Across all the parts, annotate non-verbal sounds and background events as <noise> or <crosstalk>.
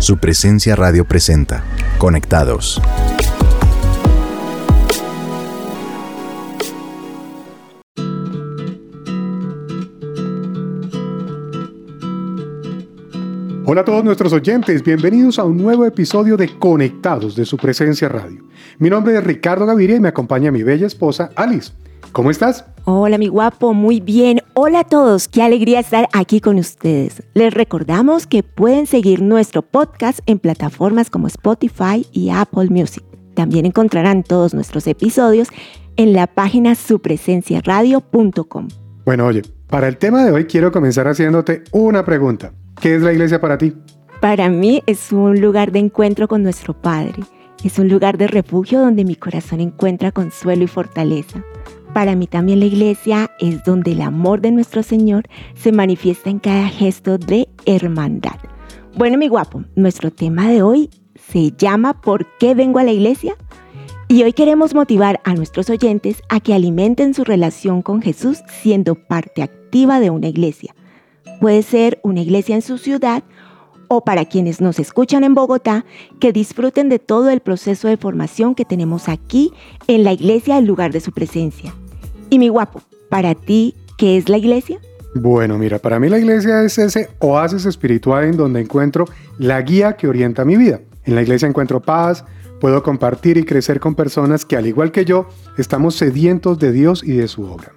Su presencia radio presenta. Conectados. Hola a todos nuestros oyentes, bienvenidos a un nuevo episodio de Conectados de su presencia radio. Mi nombre es Ricardo Gaviria y me acompaña mi bella esposa Alice. ¿Cómo estás? Hola mi guapo, muy bien. Hola a todos, qué alegría estar aquí con ustedes. Les recordamos que pueden seguir nuestro podcast en plataformas como Spotify y Apple Music. También encontrarán todos nuestros episodios en la página supresenciaradio.com. Bueno, oye, para el tema de hoy quiero comenzar haciéndote una pregunta. ¿Qué es la iglesia para ti? Para mí es un lugar de encuentro con nuestro Padre. Es un lugar de refugio donde mi corazón encuentra consuelo y fortaleza. Para mí también la iglesia es donde el amor de nuestro Señor se manifiesta en cada gesto de hermandad. Bueno, mi guapo, nuestro tema de hoy se llama ¿Por qué vengo a la iglesia? Y hoy queremos motivar a nuestros oyentes a que alimenten su relación con Jesús siendo parte activa de una iglesia. Puede ser una iglesia en su ciudad o para quienes nos escuchan en Bogotá, que disfruten de todo el proceso de formación que tenemos aquí en la iglesia, el lugar de su presencia. Y mi guapo, para ti, ¿qué es la iglesia? Bueno, mira, para mí la iglesia es ese oasis espiritual en donde encuentro la guía que orienta mi vida. En la iglesia encuentro paz, puedo compartir y crecer con personas que al igual que yo estamos sedientos de Dios y de su obra.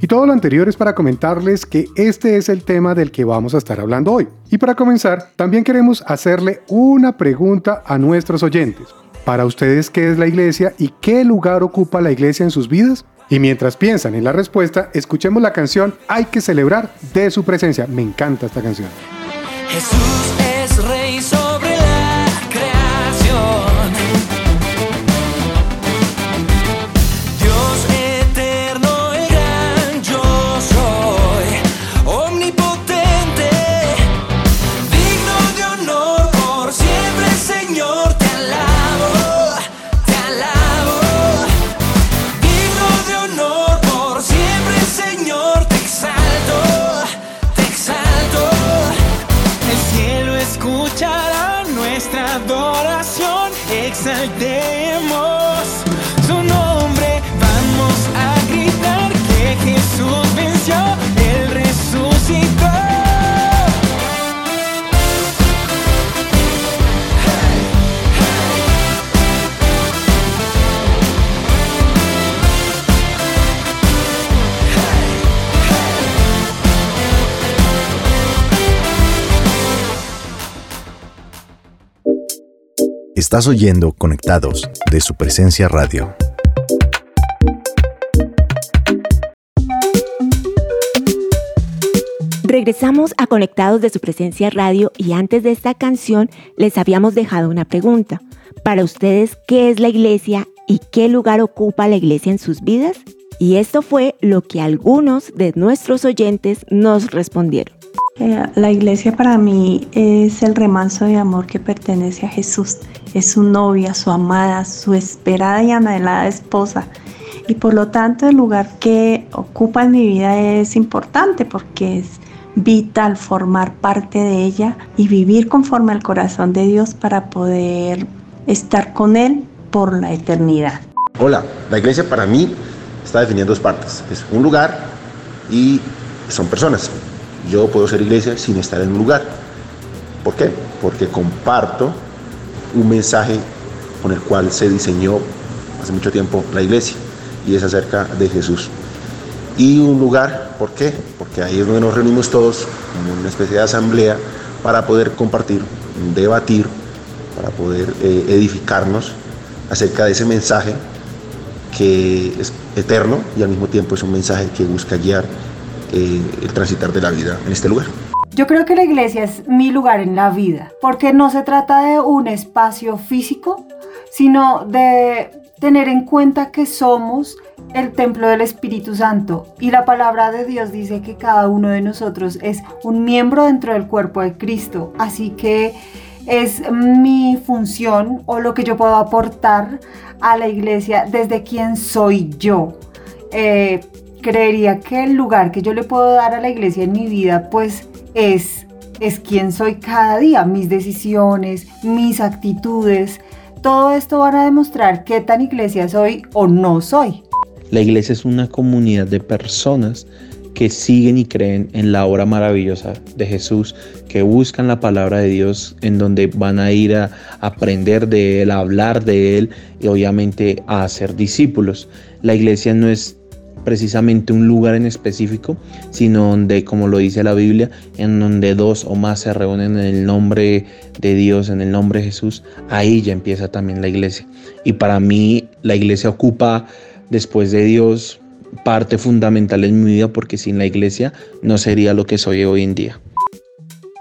Y todo lo anterior es para comentarles que este es el tema del que vamos a estar hablando hoy. Y para comenzar, también queremos hacerle una pregunta a nuestros oyentes. Para ustedes, ¿qué es la iglesia y qué lugar ocupa la iglesia en sus vidas? Y mientras piensan en la respuesta, escuchemos la canción Hay que celebrar de su presencia. Me encanta esta canción. Estás oyendo Conectados de su presencia radio. Regresamos a Conectados de su presencia radio y antes de esta canción les habíamos dejado una pregunta. Para ustedes, ¿qué es la iglesia y qué lugar ocupa la iglesia en sus vidas? Y esto fue lo que algunos de nuestros oyentes nos respondieron. Eh, La iglesia para mí es el remanso de amor que pertenece a Jesús. Es su novia, su amada, su esperada y anhelada esposa. Y por lo tanto el lugar que ocupa en mi vida es importante porque es vital formar parte de ella y vivir conforme al corazón de Dios para poder estar con Él por la eternidad. Hola, la iglesia para mí está definida en dos partes. Es un lugar y son personas. Yo puedo ser iglesia sin estar en un lugar. ¿Por qué? Porque comparto un mensaje con el cual se diseñó hace mucho tiempo la iglesia y es acerca de Jesús. Y un lugar, ¿por qué? Porque ahí es donde nos reunimos todos como una especie de asamblea para poder compartir, debatir, para poder eh, edificarnos acerca de ese mensaje que es eterno y al mismo tiempo es un mensaje que busca guiar eh, el transitar de la vida en este lugar. Yo creo que la iglesia es mi lugar en la vida, porque no se trata de un espacio físico, sino de tener en cuenta que somos el templo del Espíritu Santo y la palabra de Dios dice que cada uno de nosotros es un miembro dentro del cuerpo de Cristo, así que es mi función o lo que yo puedo aportar a la iglesia desde quién soy yo. Eh, creería que el lugar que yo le puedo dar a la iglesia en mi vida pues es es quién soy cada día, mis decisiones, mis actitudes. Todo esto van a demostrar qué tan iglesia soy o no soy. La iglesia es una comunidad de personas que siguen y creen en la obra maravillosa de Jesús, que buscan la palabra de Dios, en donde van a ir a aprender de Él, a hablar de Él y obviamente a hacer discípulos. La iglesia no es precisamente un lugar en específico, sino donde, como lo dice la Biblia, en donde dos o más se reúnen en el nombre de Dios, en el nombre de Jesús, ahí ya empieza también la iglesia. Y para mí la iglesia ocupa, después de Dios, parte fundamental en mi vida porque sin la iglesia no sería lo que soy hoy en día.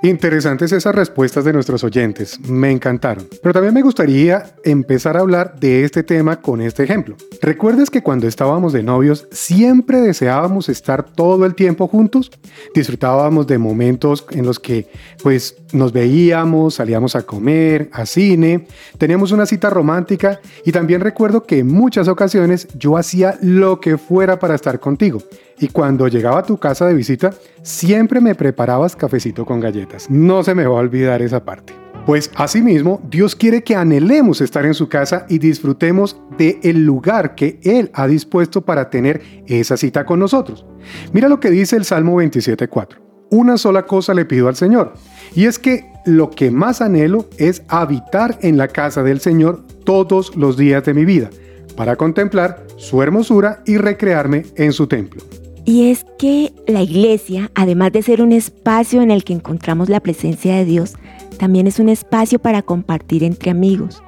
Interesantes esas respuestas de nuestros oyentes, me encantaron. Pero también me gustaría empezar a hablar de este tema con este ejemplo. ¿Recuerdas que cuando estábamos de novios siempre deseábamos estar todo el tiempo juntos? Disfrutábamos de momentos en los que pues nos veíamos, salíamos a comer, a cine, teníamos una cita romántica y también recuerdo que en muchas ocasiones yo hacía lo que fuera para estar contigo. Y cuando llegaba a tu casa de visita, siempre me preparabas cafecito con galletas. No se me va a olvidar esa parte. Pues asimismo, Dios quiere que anhelemos estar en su casa y disfrutemos de el lugar que Él ha dispuesto para tener esa cita con nosotros. Mira lo que dice el Salmo 27.4. Una sola cosa le pido al Señor, y es que lo que más anhelo es habitar en la casa del Señor todos los días de mi vida, para contemplar su hermosura y recrearme en su templo. Y es que la iglesia, además de ser un espacio en el que encontramos la presencia de Dios, también es un espacio para compartir entre amigos.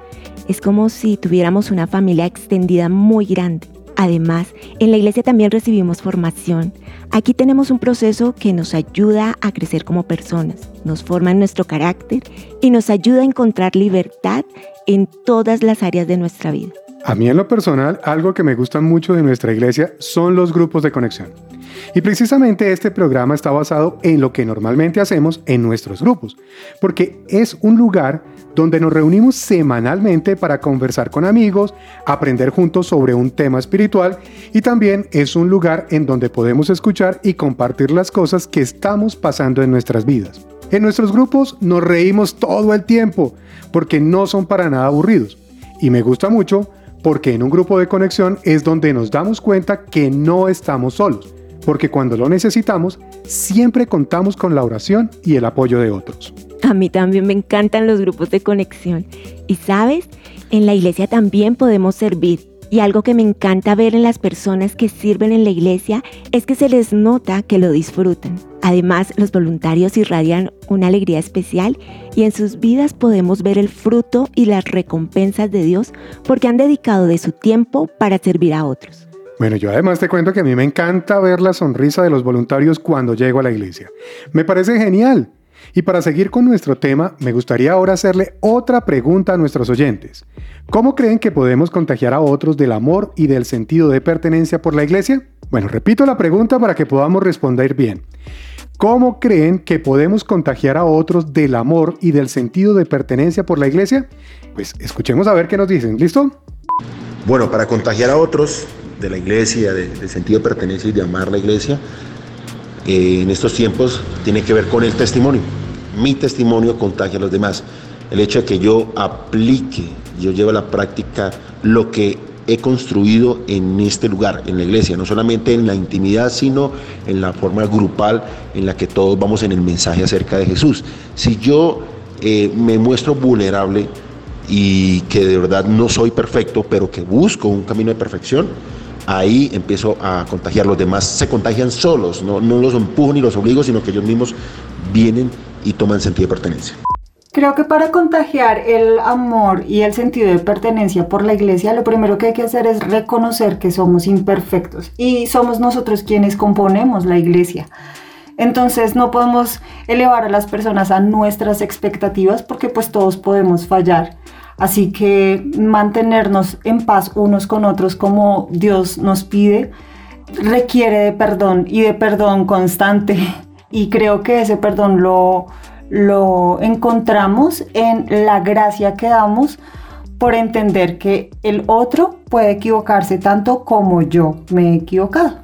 Es como si tuviéramos una familia extendida muy grande. Además, en la iglesia también recibimos formación. Aquí tenemos un proceso que nos ayuda a crecer como personas, nos forma en nuestro carácter y nos ayuda a encontrar libertad en todas las áreas de nuestra vida. A mí en lo personal, algo que me gusta mucho de nuestra iglesia son los grupos de conexión. Y precisamente este programa está basado en lo que normalmente hacemos en nuestros grupos, porque es un lugar donde nos reunimos semanalmente para conversar con amigos, aprender juntos sobre un tema espiritual y también es un lugar en donde podemos escuchar y compartir las cosas que estamos pasando en nuestras vidas. En nuestros grupos nos reímos todo el tiempo porque no son para nada aburridos. Y me gusta mucho porque en un grupo de conexión es donde nos damos cuenta que no estamos solos, porque cuando lo necesitamos, siempre contamos con la oración y el apoyo de otros. A mí también me encantan los grupos de conexión. Y sabes, en la iglesia también podemos servir. Y algo que me encanta ver en las personas que sirven en la iglesia es que se les nota que lo disfrutan. Además, los voluntarios irradian una alegría especial y en sus vidas podemos ver el fruto y las recompensas de Dios porque han dedicado de su tiempo para servir a otros. Bueno, yo además te cuento que a mí me encanta ver la sonrisa de los voluntarios cuando llego a la iglesia. Me parece genial. Y para seguir con nuestro tema, me gustaría ahora hacerle otra pregunta a nuestros oyentes. ¿Cómo creen que podemos contagiar a otros del amor y del sentido de pertenencia por la iglesia? Bueno, repito la pregunta para que podamos responder bien. ¿Cómo creen que podemos contagiar a otros del amor y del sentido de pertenencia por la iglesia? Pues escuchemos a ver qué nos dicen. ¿Listo? Bueno, para contagiar a otros de la iglesia, del sentido de pertenencia y de amar la iglesia, eh, en estos tiempos tiene que ver con el testimonio. Mi testimonio contagia a los demás. El hecho de que yo aplique, yo lleve a la práctica lo que he construido en este lugar, en la iglesia, no solamente en la intimidad, sino en la forma grupal en la que todos vamos en el mensaje acerca de Jesús. Si yo eh, me muestro vulnerable y que de verdad no soy perfecto, pero que busco un camino de perfección, ahí empiezo a contagiar. Los demás se contagian solos, no, no los empujo ni los obligo, sino que ellos mismos vienen y toman sentido de pertenencia. Creo que para contagiar el amor y el sentido de pertenencia por la iglesia, lo primero que hay que hacer es reconocer que somos imperfectos y somos nosotros quienes componemos la iglesia. Entonces no podemos elevar a las personas a nuestras expectativas porque pues todos podemos fallar. Así que mantenernos en paz unos con otros como Dios nos pide requiere de perdón y de perdón constante. <laughs> Y creo que ese perdón lo, lo encontramos en la gracia que damos por entender que el otro puede equivocarse tanto como yo me he equivocado.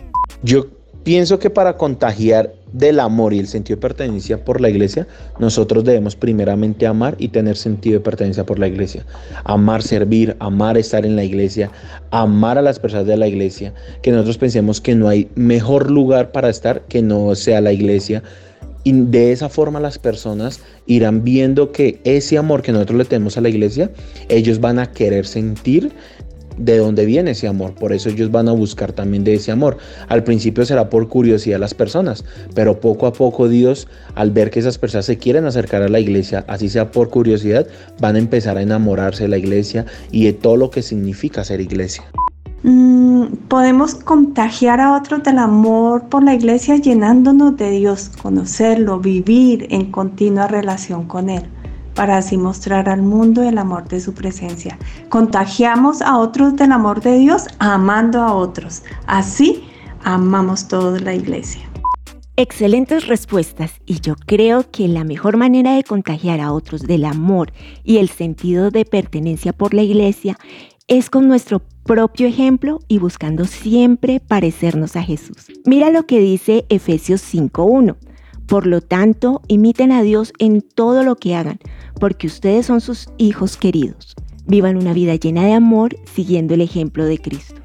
Yo pienso que para contagiar del amor y el sentido de pertenencia por la iglesia, nosotros debemos primeramente amar y tener sentido de pertenencia por la iglesia. Amar servir, amar estar en la iglesia, amar a las personas de la iglesia, que nosotros pensemos que no hay mejor lugar para estar que no sea la iglesia. Y de esa forma las personas irán viendo que ese amor que nosotros le tenemos a la iglesia, ellos van a querer sentir de dónde viene ese amor. Por eso ellos van a buscar también de ese amor. Al principio será por curiosidad las personas, pero poco a poco Dios, al ver que esas personas se quieren acercar a la iglesia, así sea por curiosidad, van a empezar a enamorarse de la iglesia y de todo lo que significa ser iglesia. Mm, podemos contagiar a otros del amor por la iglesia llenándonos de Dios, conocerlo, vivir en continua relación con Él para así mostrar al mundo el amor de su presencia. Contagiamos a otros del amor de Dios amando a otros. Así amamos toda la iglesia. Excelentes respuestas y yo creo que la mejor manera de contagiar a otros del amor y el sentido de pertenencia por la iglesia es con nuestro propio ejemplo y buscando siempre parecernos a Jesús. Mira lo que dice Efesios 5.1. Por lo tanto, imiten a Dios en todo lo que hagan, porque ustedes son sus hijos queridos. Vivan una vida llena de amor siguiendo el ejemplo de Cristo.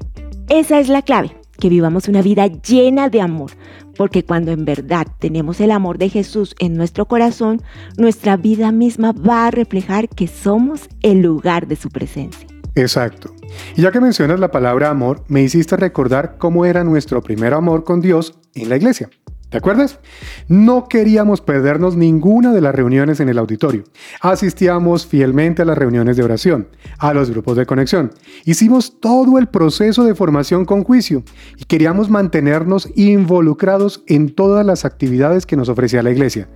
Esa es la clave, que vivamos una vida llena de amor, porque cuando en verdad tenemos el amor de Jesús en nuestro corazón, nuestra vida misma va a reflejar que somos el lugar de su presencia. Exacto. Y ya que mencionas la palabra amor, me hiciste recordar cómo era nuestro primer amor con Dios en la iglesia. ¿Te acuerdas? No queríamos perdernos ninguna de las reuniones en el auditorio. Asistíamos fielmente a las reuniones de oración, a los grupos de conexión. Hicimos todo el proceso de formación con juicio y queríamos mantenernos involucrados en todas las actividades que nos ofrecía la iglesia.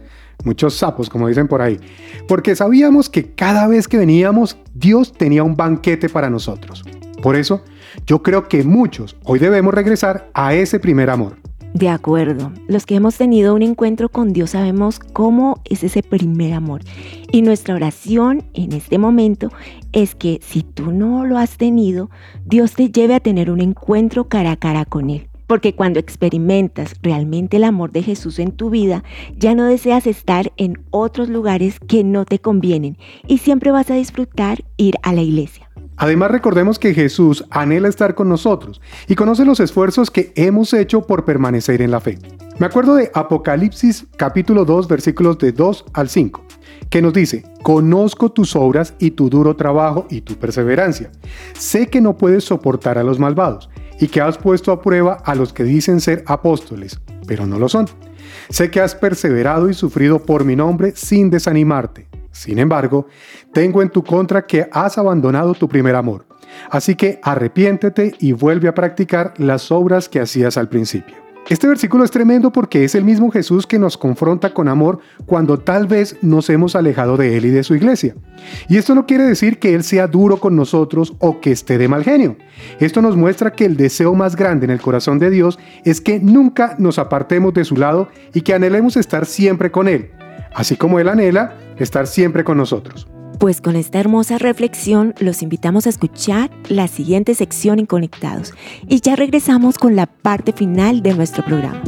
Muchos sapos, como dicen por ahí. Porque sabíamos que cada vez que veníamos, Dios tenía un banquete para nosotros. Por eso, yo creo que muchos hoy debemos regresar a ese primer amor. De acuerdo, los que hemos tenido un encuentro con Dios sabemos cómo es ese primer amor. Y nuestra oración en este momento es que si tú no lo has tenido, Dios te lleve a tener un encuentro cara a cara con Él. Porque cuando experimentas realmente el amor de Jesús en tu vida, ya no deseas estar en otros lugares que no te convienen y siempre vas a disfrutar ir a la iglesia. Además recordemos que Jesús anhela estar con nosotros y conoce los esfuerzos que hemos hecho por permanecer en la fe. Me acuerdo de Apocalipsis capítulo 2 versículos de 2 al 5, que nos dice, conozco tus obras y tu duro trabajo y tu perseverancia. Sé que no puedes soportar a los malvados y que has puesto a prueba a los que dicen ser apóstoles, pero no lo son. Sé que has perseverado y sufrido por mi nombre sin desanimarte. Sin embargo, tengo en tu contra que has abandonado tu primer amor. Así que arrepiéntete y vuelve a practicar las obras que hacías al principio. Este versículo es tremendo porque es el mismo Jesús que nos confronta con amor cuando tal vez nos hemos alejado de Él y de su iglesia. Y esto no quiere decir que Él sea duro con nosotros o que esté de mal genio. Esto nos muestra que el deseo más grande en el corazón de Dios es que nunca nos apartemos de su lado y que anhelemos estar siempre con Él, así como Él anhela estar siempre con nosotros. Pues con esta hermosa reflexión los invitamos a escuchar la siguiente sección en Conectados y ya regresamos con la parte final de nuestro programa.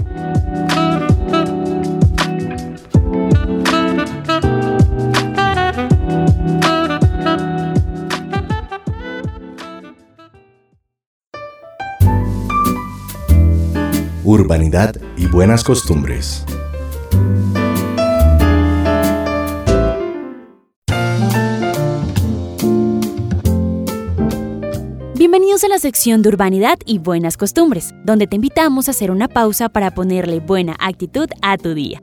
Urbanidad y buenas costumbres. Bienvenidos a la sección de Urbanidad y Buenas Costumbres, donde te invitamos a hacer una pausa para ponerle buena actitud a tu día.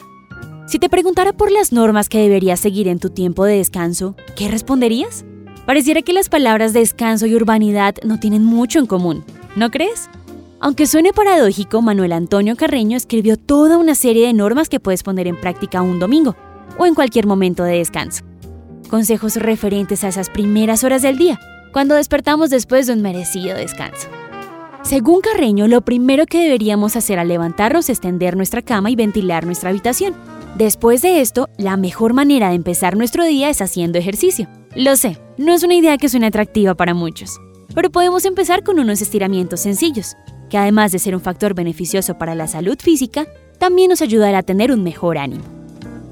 Si te preguntara por las normas que deberías seguir en tu tiempo de descanso, ¿qué responderías? Pareciera que las palabras descanso y urbanidad no tienen mucho en común, ¿no crees? Aunque suene paradójico, Manuel Antonio Carreño escribió toda una serie de normas que puedes poner en práctica un domingo o en cualquier momento de descanso. Consejos referentes a esas primeras horas del día cuando despertamos después de un merecido descanso. Según Carreño, lo primero que deberíamos hacer al levantarnos es tender nuestra cama y ventilar nuestra habitación. Después de esto, la mejor manera de empezar nuestro día es haciendo ejercicio. Lo sé, no es una idea que suene atractiva para muchos, pero podemos empezar con unos estiramientos sencillos, que además de ser un factor beneficioso para la salud física, también nos ayudará a tener un mejor ánimo.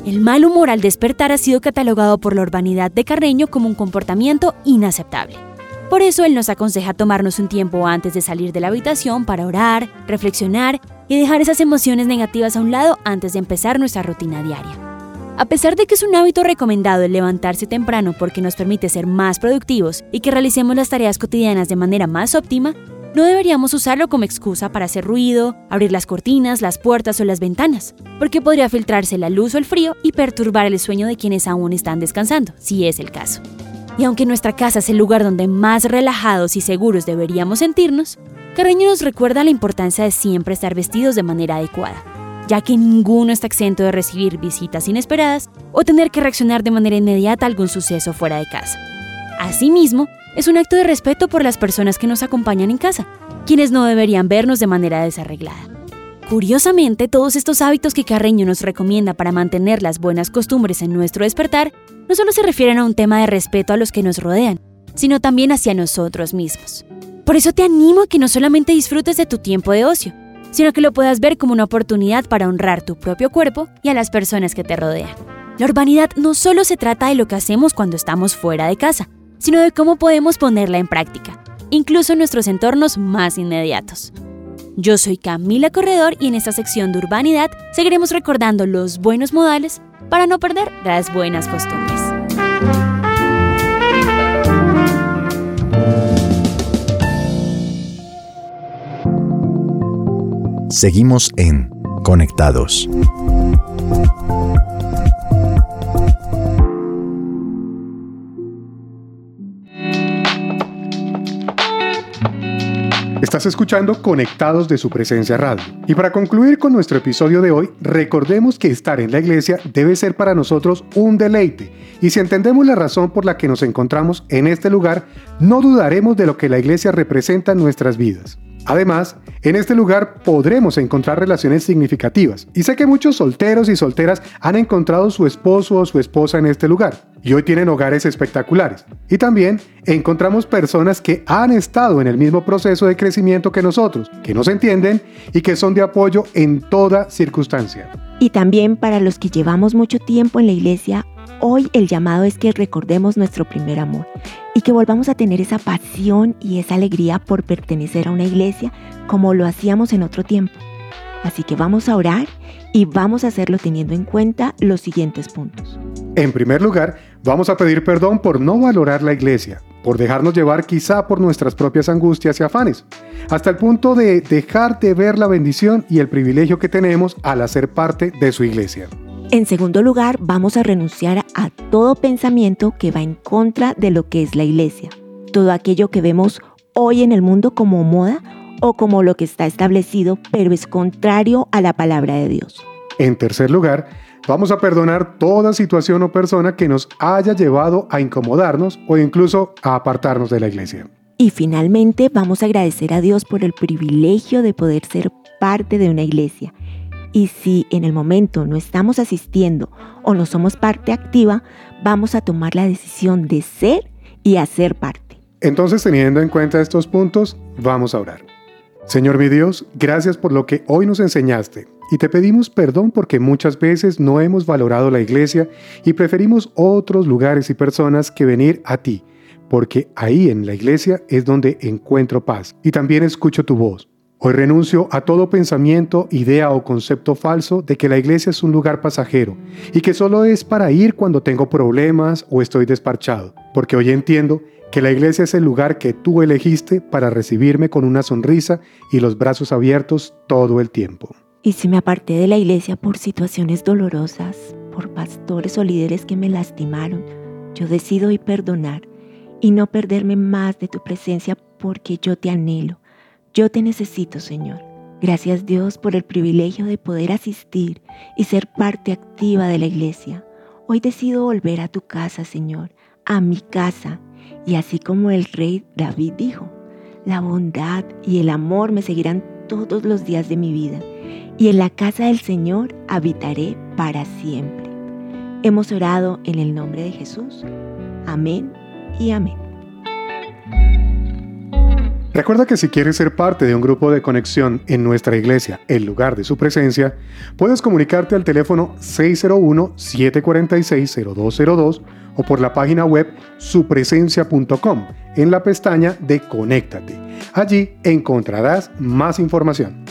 El mal humor al despertar ha sido catalogado por la urbanidad de Carreño como un comportamiento inaceptable. Por eso él nos aconseja tomarnos un tiempo antes de salir de la habitación para orar, reflexionar y dejar esas emociones negativas a un lado antes de empezar nuestra rutina diaria. A pesar de que es un hábito recomendado el levantarse temprano porque nos permite ser más productivos y que realicemos las tareas cotidianas de manera más óptima, no deberíamos usarlo como excusa para hacer ruido, abrir las cortinas, las puertas o las ventanas, porque podría filtrarse la luz o el frío y perturbar el sueño de quienes aún están descansando, si es el caso. Y aunque nuestra casa es el lugar donde más relajados y seguros deberíamos sentirnos, Carreño nos recuerda la importancia de siempre estar vestidos de manera adecuada, ya que ninguno está exento de recibir visitas inesperadas o tener que reaccionar de manera inmediata a algún suceso fuera de casa. Asimismo, es un acto de respeto por las personas que nos acompañan en casa, quienes no deberían vernos de manera desarreglada. Curiosamente, todos estos hábitos que Carreño nos recomienda para mantener las buenas costumbres en nuestro despertar no solo se refieren a un tema de respeto a los que nos rodean, sino también hacia nosotros mismos. Por eso te animo a que no solamente disfrutes de tu tiempo de ocio, sino que lo puedas ver como una oportunidad para honrar tu propio cuerpo y a las personas que te rodean. La urbanidad no solo se trata de lo que hacemos cuando estamos fuera de casa, sino de cómo podemos ponerla en práctica, incluso en nuestros entornos más inmediatos. Yo soy Camila Corredor y en esta sección de urbanidad seguiremos recordando los buenos modales para no perder las buenas costumbres. Seguimos en Conectados. Estás escuchando Conectados de su presencia radio. Y para concluir con nuestro episodio de hoy, recordemos que estar en la iglesia debe ser para nosotros un deleite. Y si entendemos la razón por la que nos encontramos en este lugar, no dudaremos de lo que la iglesia representa en nuestras vidas. Además, en este lugar podremos encontrar relaciones significativas. Y sé que muchos solteros y solteras han encontrado su esposo o su esposa en este lugar. Y hoy tienen hogares espectaculares. Y también encontramos personas que han estado en el mismo proceso de crecimiento que nosotros, que nos entienden y que son de apoyo en toda circunstancia. Y también para los que llevamos mucho tiempo en la iglesia, hoy el llamado es que recordemos nuestro primer amor y que volvamos a tener esa pasión y esa alegría por pertenecer a una iglesia como lo hacíamos en otro tiempo. Así que vamos a orar y vamos a hacerlo teniendo en cuenta los siguientes puntos. En primer lugar, vamos a pedir perdón por no valorar la iglesia, por dejarnos llevar quizá por nuestras propias angustias y afanes, hasta el punto de dejar de ver la bendición y el privilegio que tenemos al hacer parte de su iglesia. En segundo lugar, vamos a renunciar a todo pensamiento que va en contra de lo que es la iglesia. Todo aquello que vemos hoy en el mundo como moda o como lo que está establecido, pero es contrario a la palabra de Dios. En tercer lugar, vamos a perdonar toda situación o persona que nos haya llevado a incomodarnos o incluso a apartarnos de la iglesia. Y finalmente vamos a agradecer a Dios por el privilegio de poder ser parte de una iglesia y si en el momento no estamos asistiendo o no somos parte activa, vamos a tomar la decisión de ser y hacer parte. Entonces, teniendo en cuenta estos puntos, vamos a orar. Señor mi Dios, gracias por lo que hoy nos enseñaste y te pedimos perdón porque muchas veces no hemos valorado la iglesia y preferimos otros lugares y personas que venir a ti, porque ahí en la iglesia es donde encuentro paz y también escucho tu voz. Hoy renuncio a todo pensamiento, idea o concepto falso de que la iglesia es un lugar pasajero y que solo es para ir cuando tengo problemas o estoy desparchado, porque hoy entiendo que la iglesia es el lugar que tú elegiste para recibirme con una sonrisa y los brazos abiertos todo el tiempo. Y si me aparté de la iglesia por situaciones dolorosas, por pastores o líderes que me lastimaron, yo decido hoy perdonar y no perderme más de tu presencia porque yo te anhelo yo te necesito, Señor. Gracias Dios por el privilegio de poder asistir y ser parte activa de la iglesia. Hoy decido volver a tu casa, Señor, a mi casa. Y así como el rey David dijo, la bondad y el amor me seguirán todos los días de mi vida. Y en la casa del Señor habitaré para siempre. Hemos orado en el nombre de Jesús. Amén y amén. Recuerda que si quieres ser parte de un grupo de conexión en nuestra iglesia, el lugar de su presencia, puedes comunicarte al teléfono 601-746-0202 o por la página web supresencia.com en la pestaña de Conéctate. Allí encontrarás más información.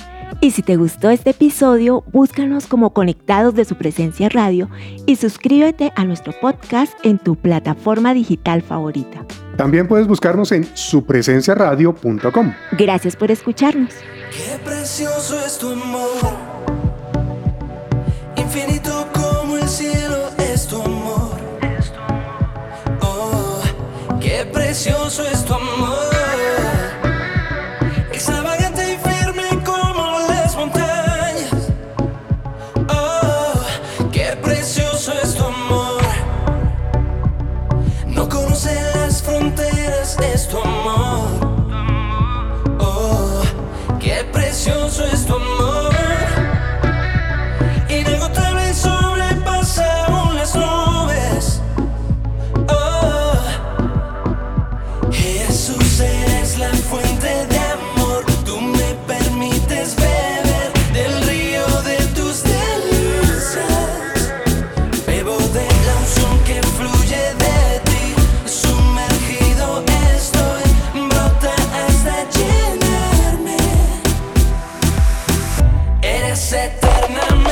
Y si te gustó este episodio, búscanos como Conectados de su Presencia Radio y suscríbete a nuestro podcast en tu plataforma digital favorita. También puedes buscarnos en supresenciaradio.com. Gracias por escucharnos. Qué precioso es tu amor. Infinito como el cielo es tu amor. Oh, qué precioso es tu amor. eternamente.